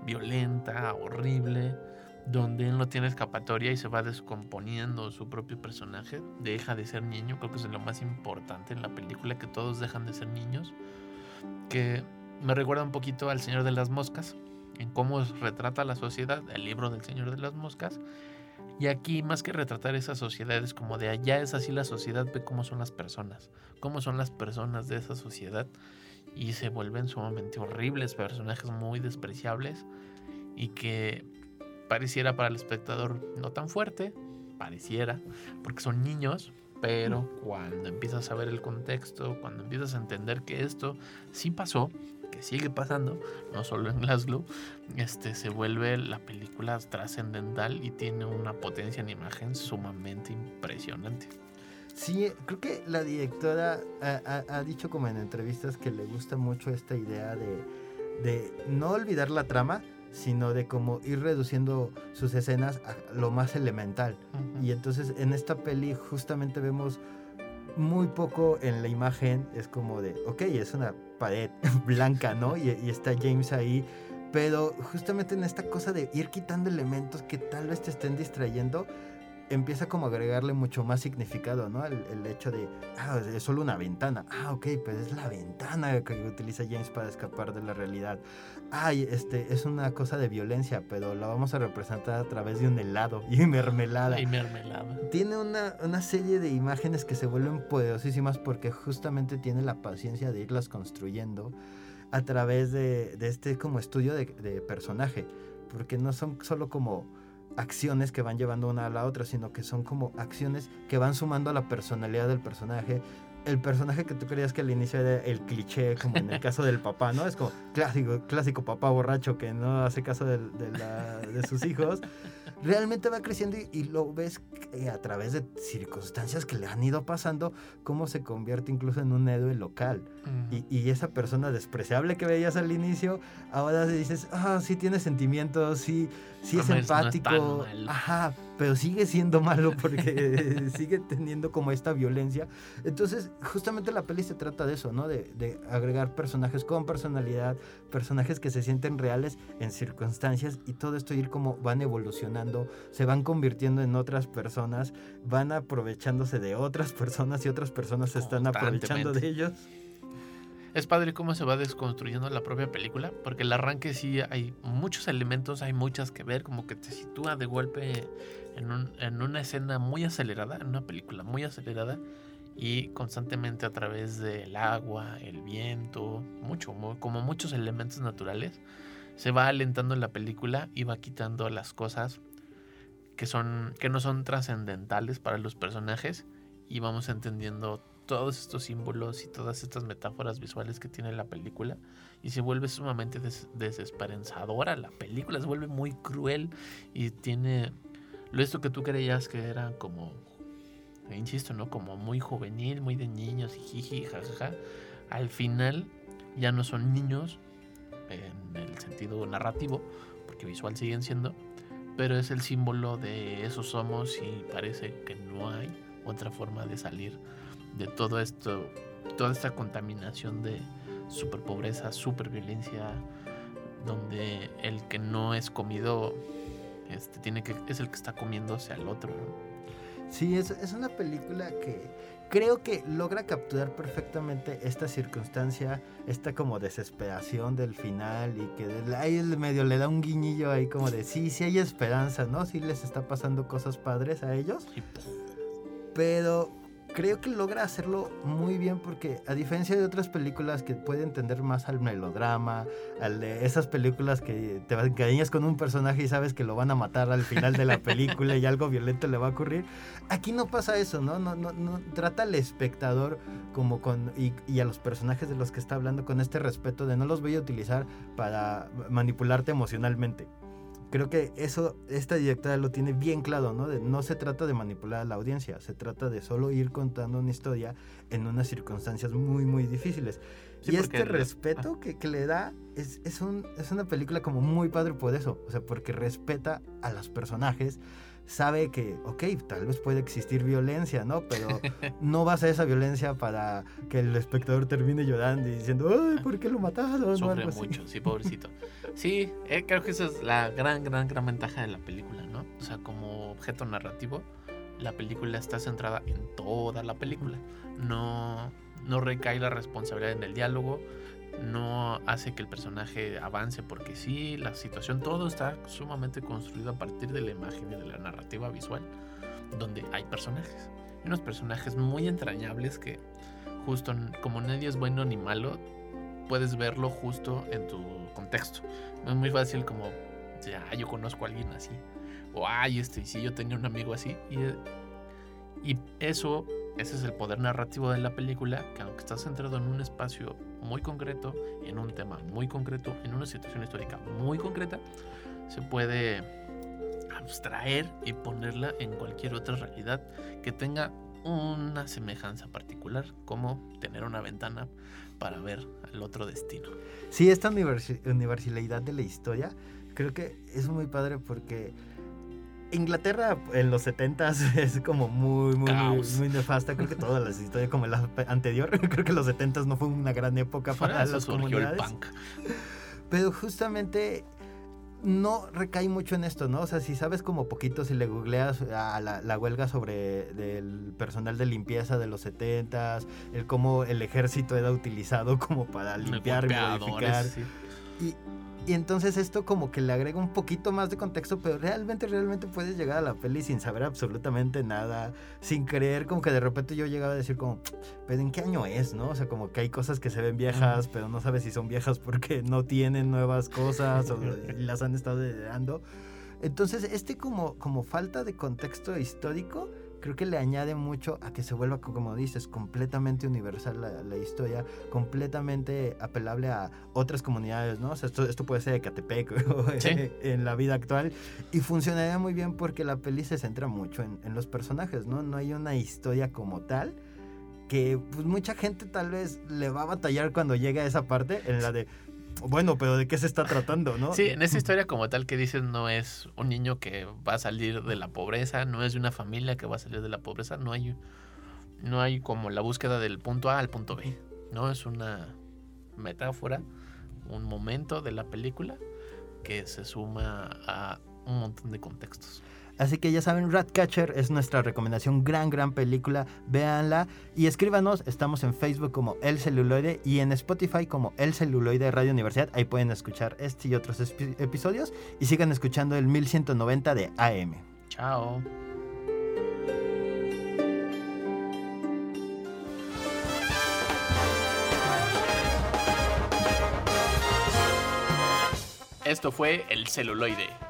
D: violenta, horrible, donde él no tiene escapatoria y se va descomponiendo su propio personaje, deja de ser niño, creo que es lo más importante en la película, que todos dejan de ser niños, que me recuerda un poquito al Señor de las Moscas, en cómo retrata la sociedad, el libro del Señor de las Moscas. Y aquí, más que retratar esa sociedad, es como de allá es así la sociedad, ve cómo son las personas, cómo son las personas de esa sociedad. Y se vuelven sumamente horribles, personajes muy despreciables y que pareciera para el espectador no tan fuerte, pareciera, porque son niños, pero cuando empiezas a ver el contexto, cuando empiezas a entender que esto sí pasó, que sigue pasando, no solo en Glasgow, este, se vuelve la película trascendental y tiene una potencia en imagen sumamente impresionante.
E: Sí, creo que la directora ha, ha- ha dicho como en entrevistas que le gusta mucho esta idea de, de no olvidar la trama, sino de como ir reduciendo sus escenas a lo más elemental. Y entonces en esta peli justamente vemos muy poco en la imagen, es como de, ok, es una pared blanca, ¿no? Y, y está James ahí, pero justamente en esta cosa de ir quitando elementos que tal vez te estén distrayendo, empieza como a agregarle mucho más significado, ¿no? El, el hecho de, ah, es solo una ventana. Ah, ok, pues es la ventana que utiliza James para escapar de la realidad. Ay, este, es una cosa de violencia, pero la vamos a representar a través de un helado y mermelada.
D: Y mermelada.
E: Tiene una, una serie de imágenes que se vuelven poderosísimas porque justamente tiene la paciencia de irlas construyendo a través de, de este como estudio de, de personaje. Porque no son solo como acciones que van llevando una a la otra, sino que son como acciones que van sumando a la personalidad del personaje. El personaje que tú creías que al inicio era el cliché, como en el caso del papá, ¿no? Es como clásico, clásico papá borracho que no hace caso de, de la- de sus hijos. Realmente va creciendo y, y lo ves a través de circunstancias que le han ido pasando, cómo se convierte incluso en un héroe local.
D: Ujú.
E: Y, y esa persona despreciable que veías al inicio, ahora dices, ah, sí tiene sentimientos, sí, sí es
D: No es- no es
E: empático. Ajá, pero sigue siendo malo porque sigue teniendo como esta violencia. Entonces, justamente la peli se trata de eso, ¿no? De, de agregar personajes con personalidad, personajes que se sienten reales en circunstancias y todo esto ir como van evolucionando, se van convirtiendo en otras personas, van aprovechándose de otras personas y otras personas se están aprovechando de ellos.
D: Es padre cómo se va desconstruyendo la propia película, porque el arranque sí hay muchos elementos, hay muchas que ver, como que te sitúa de golpe en, un- en una escena muy acelerada, en una película muy acelerada, y constantemente a través del agua, el viento, mucho, mu- como muchos elementos naturales, se va alentando la película y va quitando las cosas que, son, que no son trascendentales para los personajes y vamos entendiendo todos estos símbolos y todas estas metáforas visuales que tiene la película y se vuelve sumamente des- desesperanzadora la película se vuelve muy cruel y tiene lo esto que tú creías que era como insisto no como muy juvenil muy de niños y jiji jajaja al final ya no son niños en el sentido narrativo porque visual siguen siendo pero es el símbolo de eso somos y parece que no hay otra forma de salir de todo esto, toda esta contaminación de super pobreza, super violencia, donde el que no es comido este, tiene que, es el que está comiéndose al otro. ¿no?
E: Sí, es, es una película que creo que logra capturar perfectamente esta circunstancia, esta como desesperación del final y que de- ahí el medio le da un guiñillo ahí como de sí, sí hay esperanza, ¿no? Sí les está pasando cosas padres a ellos,
D: ¡pum!
E: pero creo que logra hacerlo muy bien porque a diferencia de otras películas que puede entender más al melodrama, al de esas películas que te encariñas con un personaje y sabes que lo van a matar al final de la película y algo violento le va a ocurrir, aquí no pasa eso, ¿no? No, no, no trata al espectador como con y, y a los personajes de los que está hablando con este respeto de no los voy a utilizar para manipularte emocionalmente. Creo que eso, esta directora lo tiene bien claro, ¿no? De- no se trata de manipular a la audiencia, se trata de solo ir contando una historia en unas circunstancias muy, muy difíciles.
D: Sí,
E: y este respeto que, que le da es, es, un, es una película como muy padre por eso, o sea, porque respeta a los personajes, sabe que, ok, tal vez puede existir violencia, ¿no? Pero no va a ser esa violencia para que el espectador termine llorando y diciendo, ay, ¿por qué lo mataron? o
D: Sufre mucho, sí, pobrecito. Sí, eh, creo que esa es la gran, gran, gran ventaja de la película, ¿no? O sea, como objeto narrativo, la película está centrada en toda la película. No, no recae la responsabilidad en el diálogo, no hace que el personaje avance porque sí, la situación, todo está sumamente construido a partir de la imagen y de la narrativa visual, donde hay personajes. Y unos personajes muy entrañables que justo como nadie es bueno ni malo, puedes verlo justo en tu contexto. No es muy fácil como, ah, yo conozco a alguien así. O, ay, este, sí, yo tenía un amigo así. Y, y eso, ese es el poder narrativo de la película, que aunque está centrado en un espacio muy concreto, en un tema muy concreto, en una situación histórica muy concreta, se puede abstraer y ponerla en cualquier otra realidad que tenga una semejanza particular, como tener una ventana para ver al otro destino.
E: Sí, esta universalidad de la historia creo que es muy padre porque Inglaterra en los 70s es como muy, muy, muy, muy nefasta. Creo que todas las historias, como la anterior, creo que los 70s no fue una gran época
D: Para
E: las
D: el
E: comunidades.
D: punk.
E: Pero justamente no recae mucho en esto, ¿no? O sea, si sabes como poquito, si le googleas a la, la huelga sobre del personal de limpieza de los 70s, el cómo el ejército era utilizado como para limpiar y modificar.
D: sí.
E: Y, y entonces esto como que le agrega un poquito más de contexto, pero realmente, realmente puedes llegar a la peli sin saber absolutamente nada, sin creer, como que de repente yo llegaba a decir como, pero ¿en qué año es, no? O sea, como que hay cosas que se ven viejas, pero no sabes si son viejas porque no tienen nuevas cosas o las han estado heredando. Entonces, este como, como falta de contexto histórico, creo que le añade mucho a que se vuelva, como dices, completamente universal la, la historia, completamente apelable a otras comunidades, ¿no? O sea, esto, esto puede ser Ecatepec o
D: Sí.
E: en la vida actual. Y funcionaría muy bien porque la peli se centra mucho en, en los personajes, ¿no? No hay una historia como tal que pues mucha gente tal vez le va a batallar cuando llegue a esa parte en la de bueno, pero ¿de qué se está tratando, no?
D: Sí, en esa historia como tal que dices no es un niño que va a salir de la pobreza, no es de una familia que va a salir de la pobreza, no hay no hay como la búsqueda del punto A al punto B, no es una metáfora, un momento de la película que se suma a un montón de contextos.
E: Así que ya saben, Ratcatcher es nuestra recomendación, gran, gran película, véanla y escríbanos, estamos en Facebook como El Celuloide y en Spotify como El Celuloide Radio Universidad, ahí pueden escuchar este y otros episodios y sigan escuchando el 1190 de AM.
D: Chao. Esto fue El Celuloide.